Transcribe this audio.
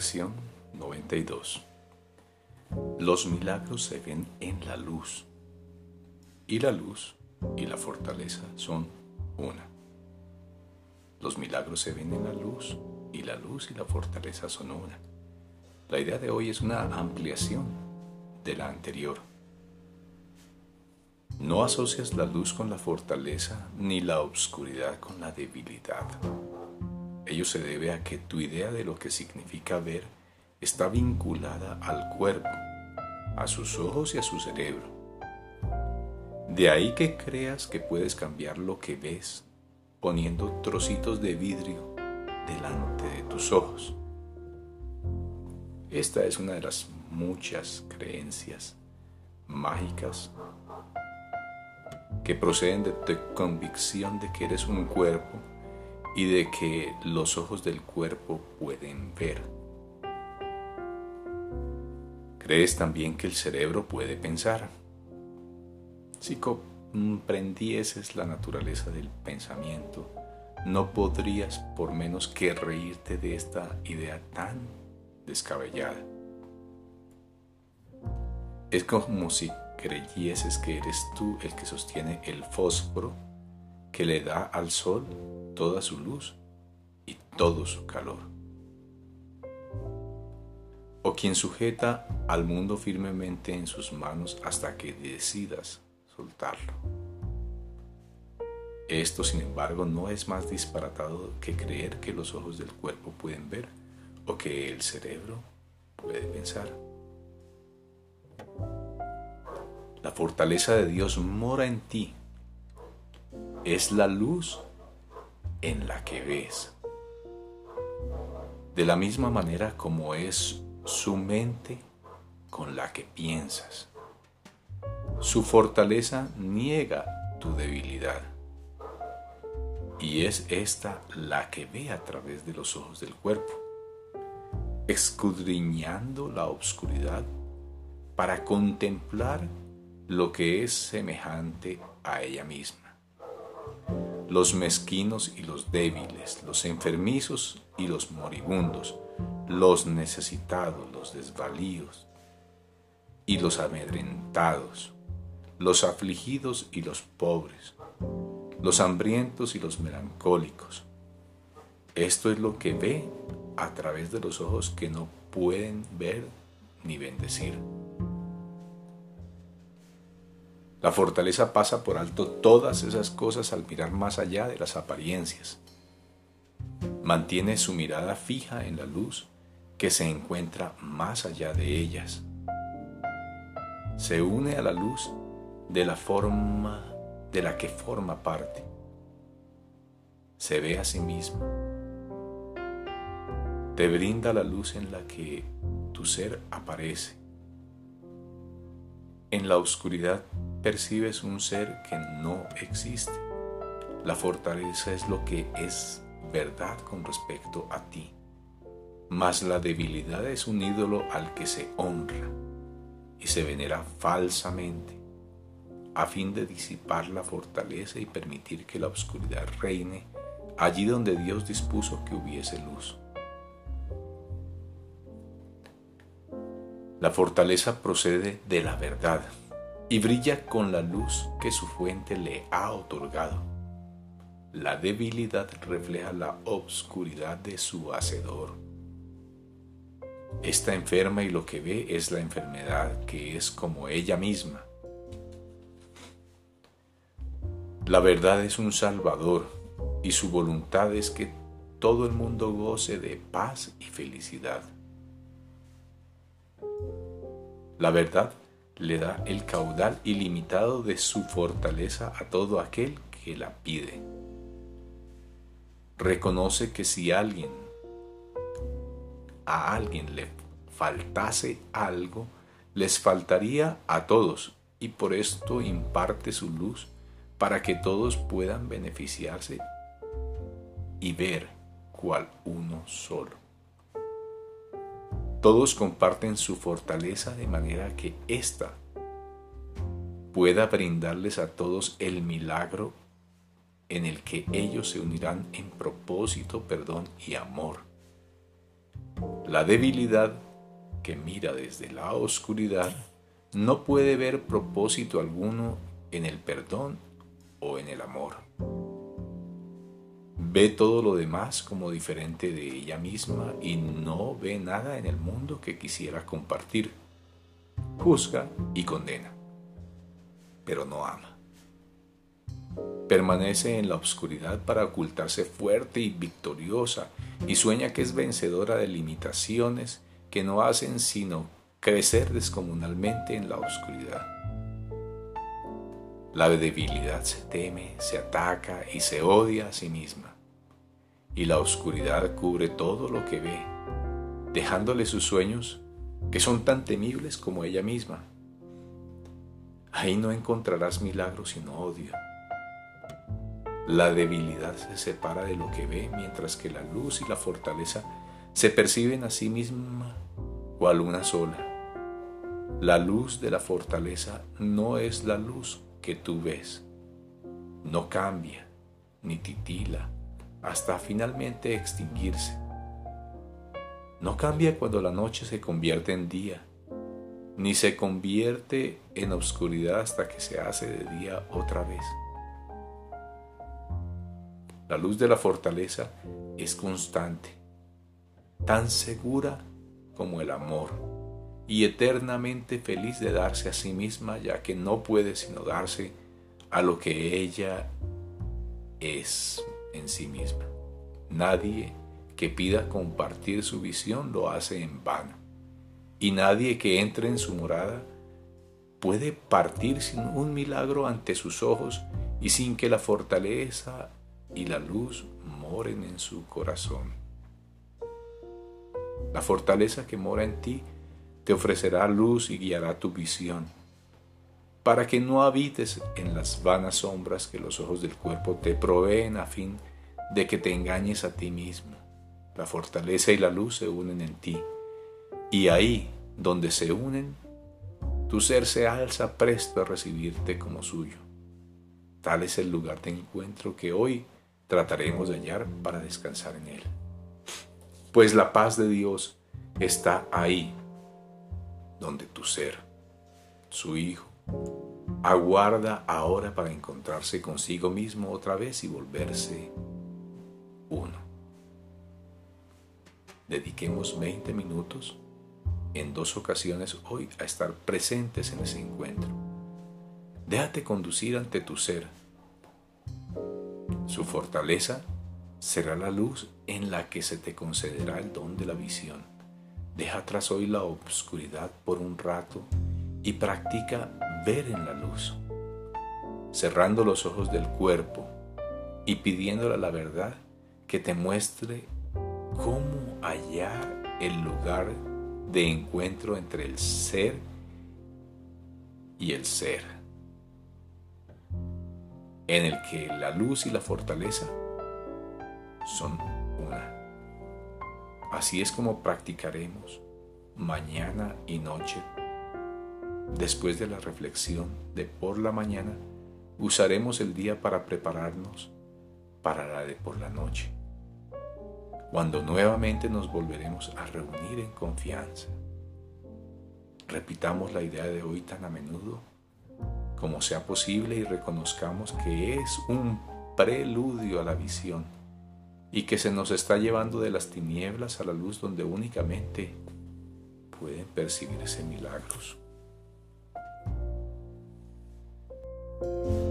Lección 92 Los milagros se ven en la luz y la luz y la fortaleza son una. Los milagros se ven en la luz y la luz y la fortaleza son una. La idea de hoy es una ampliación de la anterior. No asocias la luz con la fortaleza ni la obscuridad con la debilidad. Ello se debe a que tu idea de lo que significa ver está vinculada al cuerpo, a sus ojos y a su cerebro. De ahí que creas que puedes cambiar lo que ves poniendo trocitos de vidrio delante de tus ojos. Esta es una de las muchas creencias mágicas que proceden de tu convicción de que eres un cuerpo y de que los ojos del cuerpo pueden ver. ¿Crees también que el cerebro puede pensar? Si comprendieses la naturaleza del pensamiento, no podrías por menos que reírte de esta idea tan descabellada. Es como si creyieses que eres tú el que sostiene el fósforo que le da al sol toda su luz y todo su calor. O quien sujeta al mundo firmemente en sus manos hasta que decidas soltarlo. Esto, sin embargo, no es más disparatado que creer que los ojos del cuerpo pueden ver o que el cerebro puede pensar. La fortaleza de Dios mora en ti es la luz en la que ves. De la misma manera como es su mente con la que piensas. Su fortaleza niega tu debilidad. Y es esta la que ve a través de los ojos del cuerpo, escudriñando la oscuridad para contemplar lo que es semejante a ella misma los mezquinos y los débiles, los enfermizos y los moribundos, los necesitados, los desvalíos y los amedrentados, los afligidos y los pobres, los hambrientos y los melancólicos. Esto es lo que ve a través de los ojos que no pueden ver ni bendecir. La fortaleza pasa por alto todas esas cosas al mirar más allá de las apariencias. Mantiene su mirada fija en la luz que se encuentra más allá de ellas. Se une a la luz de la forma de la que forma parte. Se ve a sí mismo. Te brinda la luz en la que tu ser aparece. En la oscuridad percibes un ser que no existe. La fortaleza es lo que es verdad con respecto a ti, mas la debilidad es un ídolo al que se honra y se venera falsamente, a fin de disipar la fortaleza y permitir que la oscuridad reine allí donde Dios dispuso que hubiese luz. La fortaleza procede de la verdad y brilla con la luz que su fuente le ha otorgado. La debilidad refleja la obscuridad de su hacedor. Está enferma y lo que ve es la enfermedad que es como ella misma. La verdad es un salvador y su voluntad es que todo el mundo goce de paz y felicidad. La verdad le da el caudal ilimitado de su fortaleza a todo aquel que la pide. Reconoce que si alguien a alguien le faltase algo, les faltaría a todos y por esto imparte su luz para que todos puedan beneficiarse y ver cual uno solo. Todos comparten su fortaleza de manera que ésta pueda brindarles a todos el milagro en el que ellos se unirán en propósito, perdón y amor. La debilidad que mira desde la oscuridad no puede ver propósito alguno en el perdón o en el amor. Ve todo lo demás como diferente de ella misma y no ve nada en el mundo que quisiera compartir. Juzga y condena, pero no ama. Permanece en la oscuridad para ocultarse fuerte y victoriosa y sueña que es vencedora de limitaciones que no hacen sino crecer descomunalmente en la oscuridad. La debilidad se teme, se ataca y se odia a sí misma. Y la oscuridad cubre todo lo que ve, dejándole sus sueños que son tan temibles como ella misma. Ahí no encontrarás milagros sino odio. La debilidad se separa de lo que ve, mientras que la luz y la fortaleza se perciben a sí misma cual una sola. La luz de la fortaleza no es la luz que tú ves. No cambia ni titila hasta finalmente extinguirse. No cambia cuando la noche se convierte en día, ni se convierte en oscuridad hasta que se hace de día otra vez. La luz de la fortaleza es constante, tan segura como el amor y eternamente feliz de darse a sí misma, ya que no puede sino darse a lo que ella es en sí misma. Nadie que pida compartir su visión lo hace en vano, y nadie que entre en su morada puede partir sin un milagro ante sus ojos y sin que la fortaleza y la luz moren en su corazón. La fortaleza que mora en ti te ofrecerá luz y guiará tu visión, para que no habites en las vanas sombras que los ojos del cuerpo te proveen a fin de que te engañes a ti mismo. La fortaleza y la luz se unen en ti, y ahí donde se unen, tu ser se alza presto a recibirte como suyo. Tal es el lugar de encuentro que hoy trataremos de hallar para descansar en él. Pues la paz de Dios está ahí donde tu ser, su Hijo, aguarda ahora para encontrarse consigo mismo otra vez y volverse uno. Dediquemos 20 minutos en dos ocasiones hoy a estar presentes en ese encuentro. Déjate conducir ante tu ser. Su fortaleza será la luz en la que se te concederá el don de la visión. Deja atrás hoy la oscuridad por un rato y practica ver en la luz, cerrando los ojos del cuerpo y pidiéndole a la verdad que te muestre cómo hallar el lugar de encuentro entre el ser y el ser, en el que la luz y la fortaleza son una. Así es como practicaremos mañana y noche. Después de la reflexión de por la mañana, usaremos el día para prepararnos para la de por la noche, cuando nuevamente nos volveremos a reunir en confianza. Repitamos la idea de hoy tan a menudo como sea posible y reconozcamos que es un preludio a la visión y que se nos está llevando de las tinieblas a la luz donde únicamente pueden percibirse milagros. Música